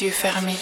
yeux fermés.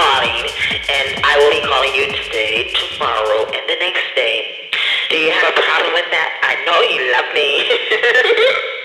calling, and I will be calling you today, tomorrow, and the next day. Do you have a problem with that? I know you love me.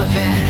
of it.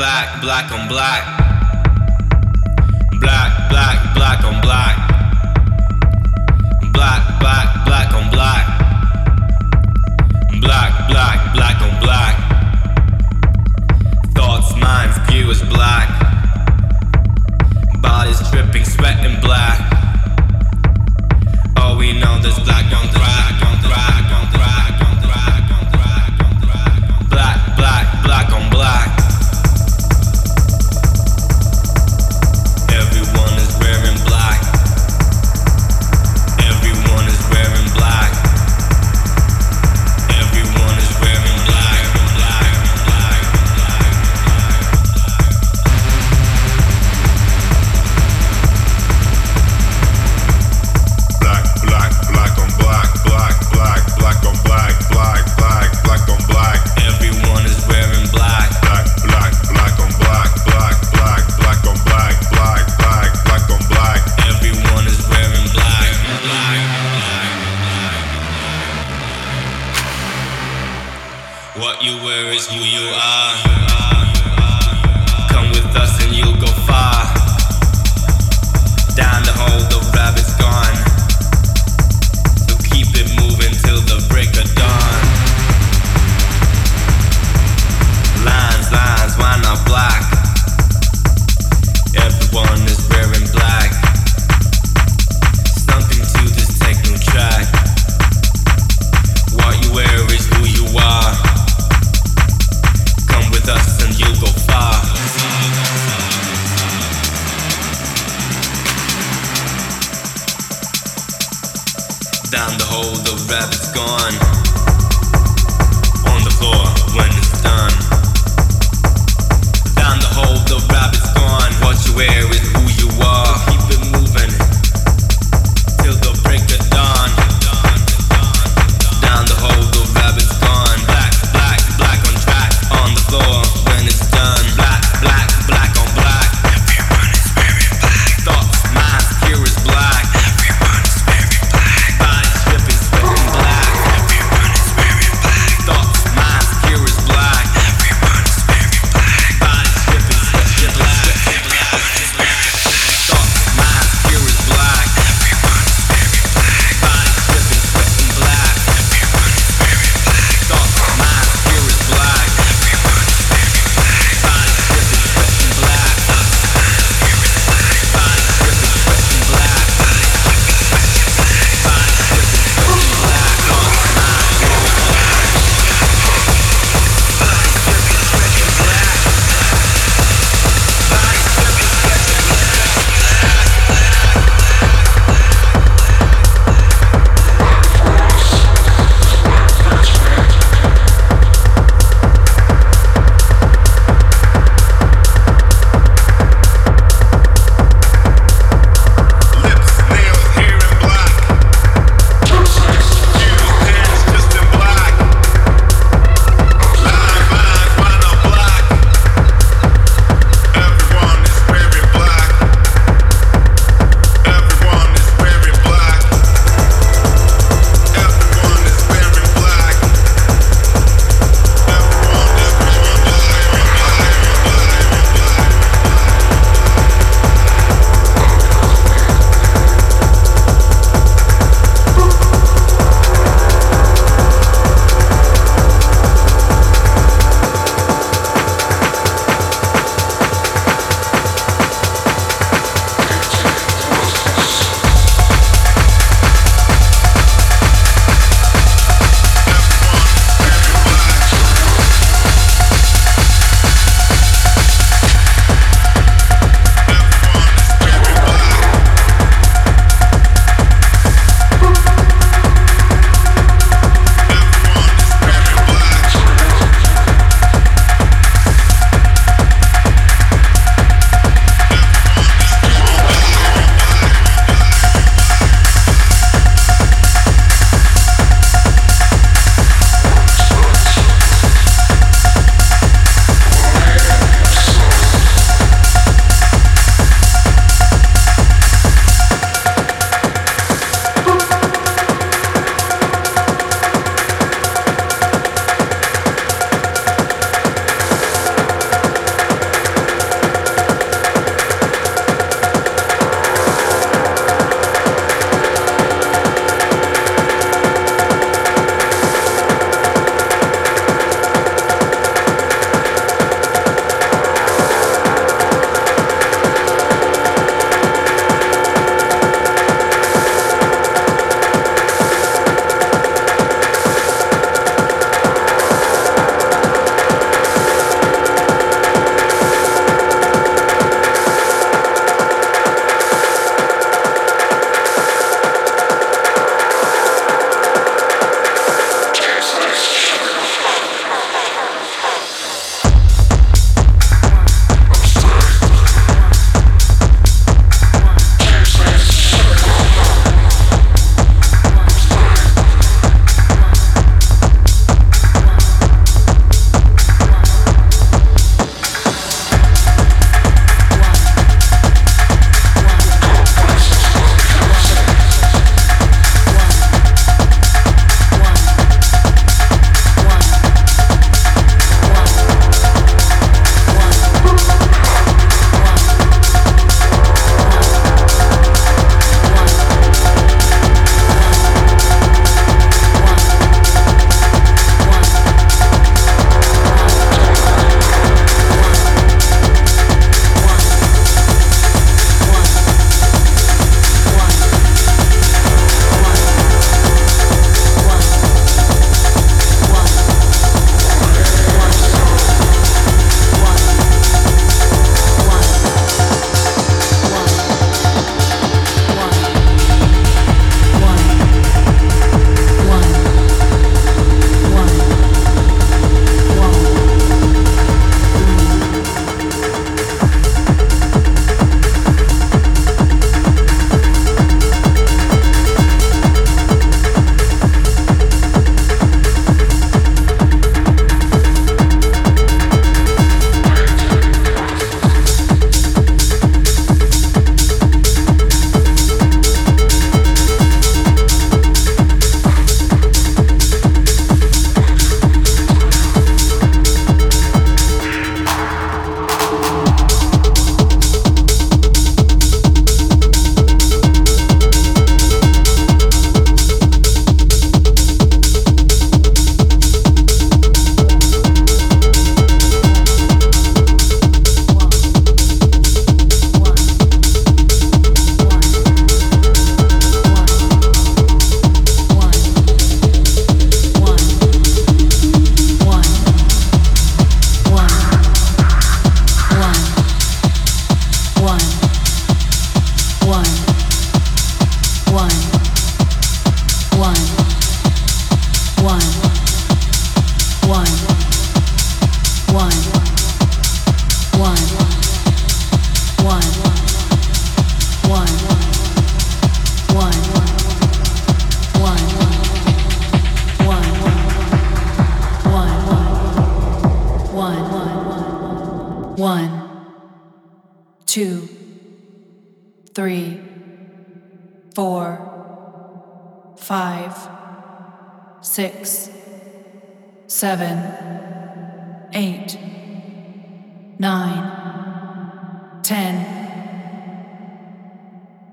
black, black on black. What you were is who you are.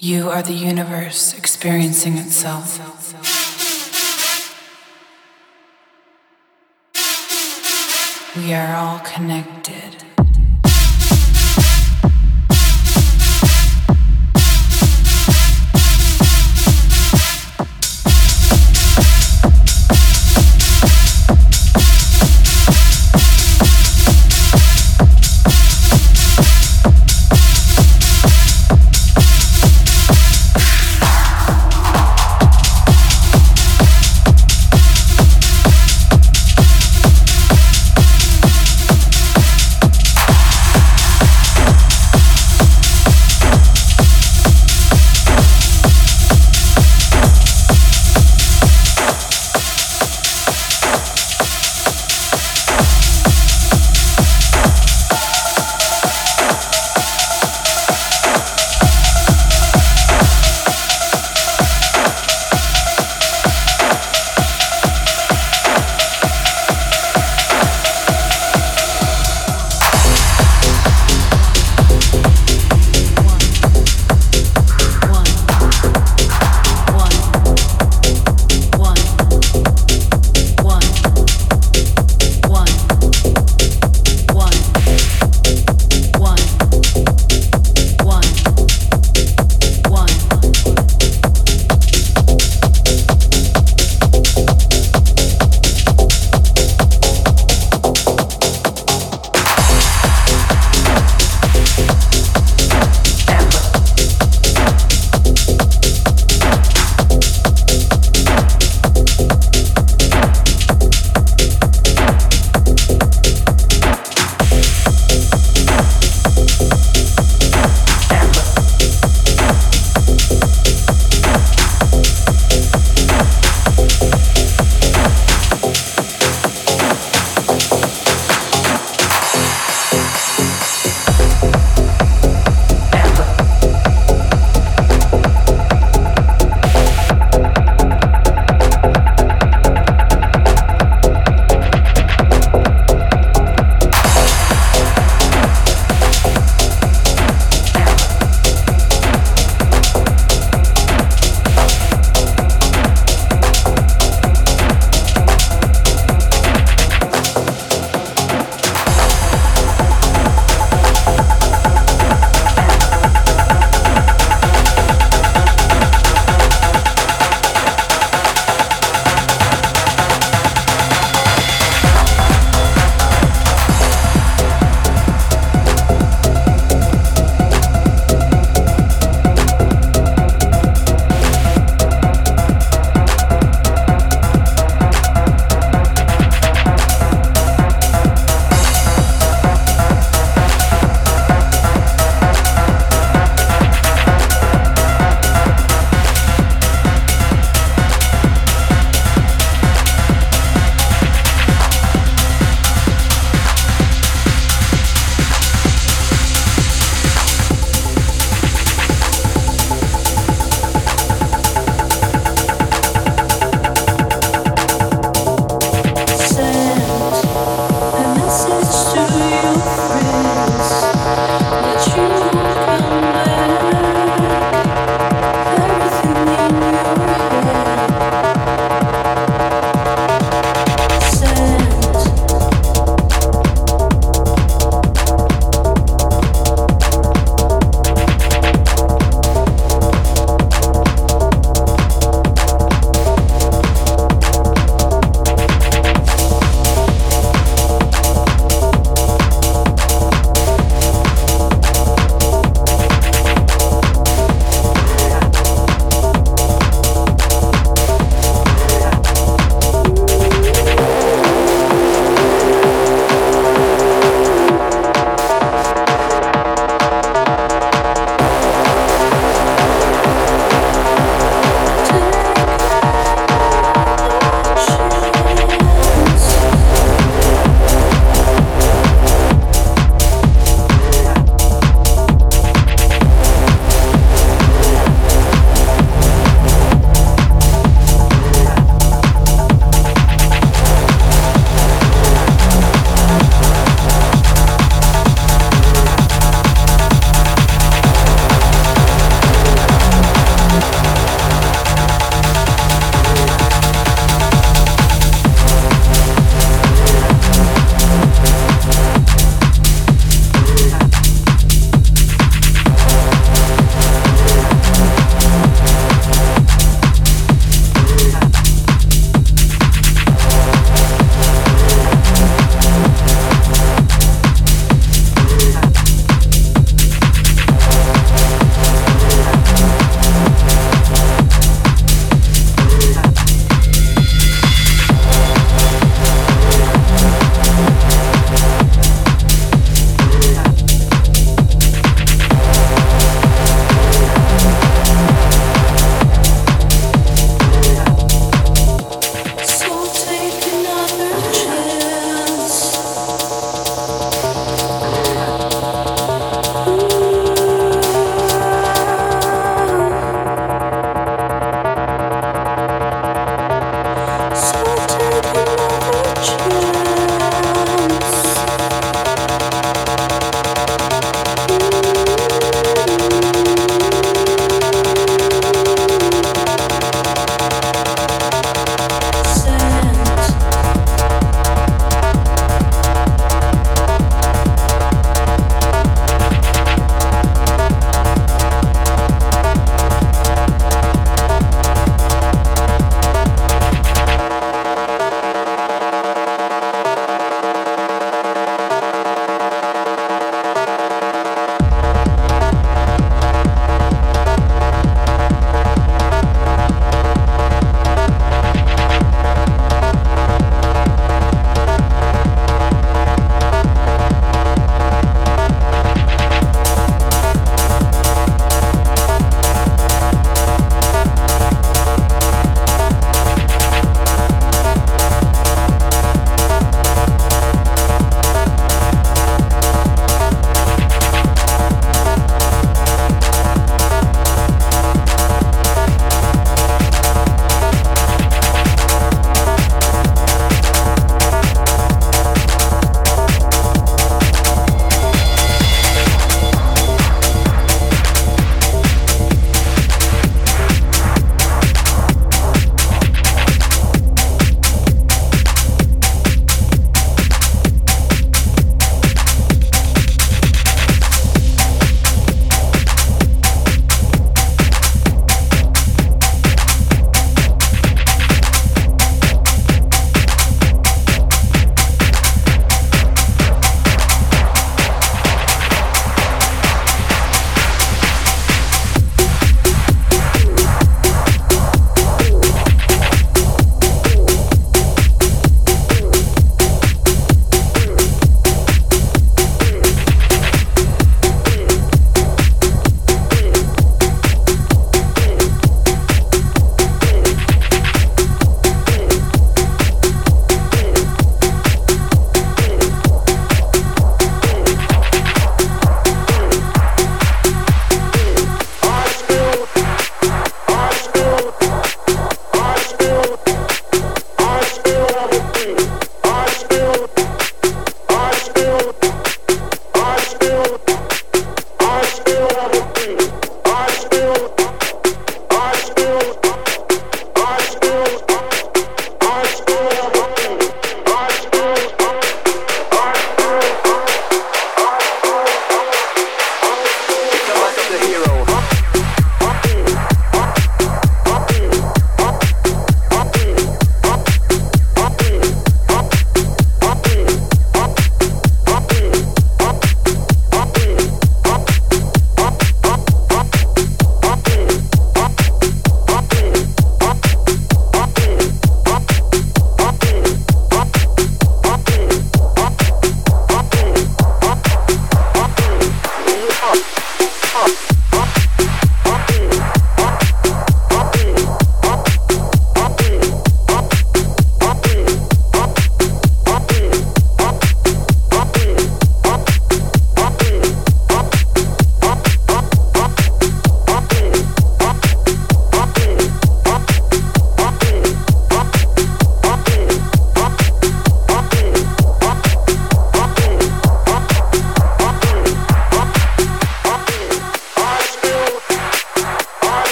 You are the universe experiencing itself. We are all connected.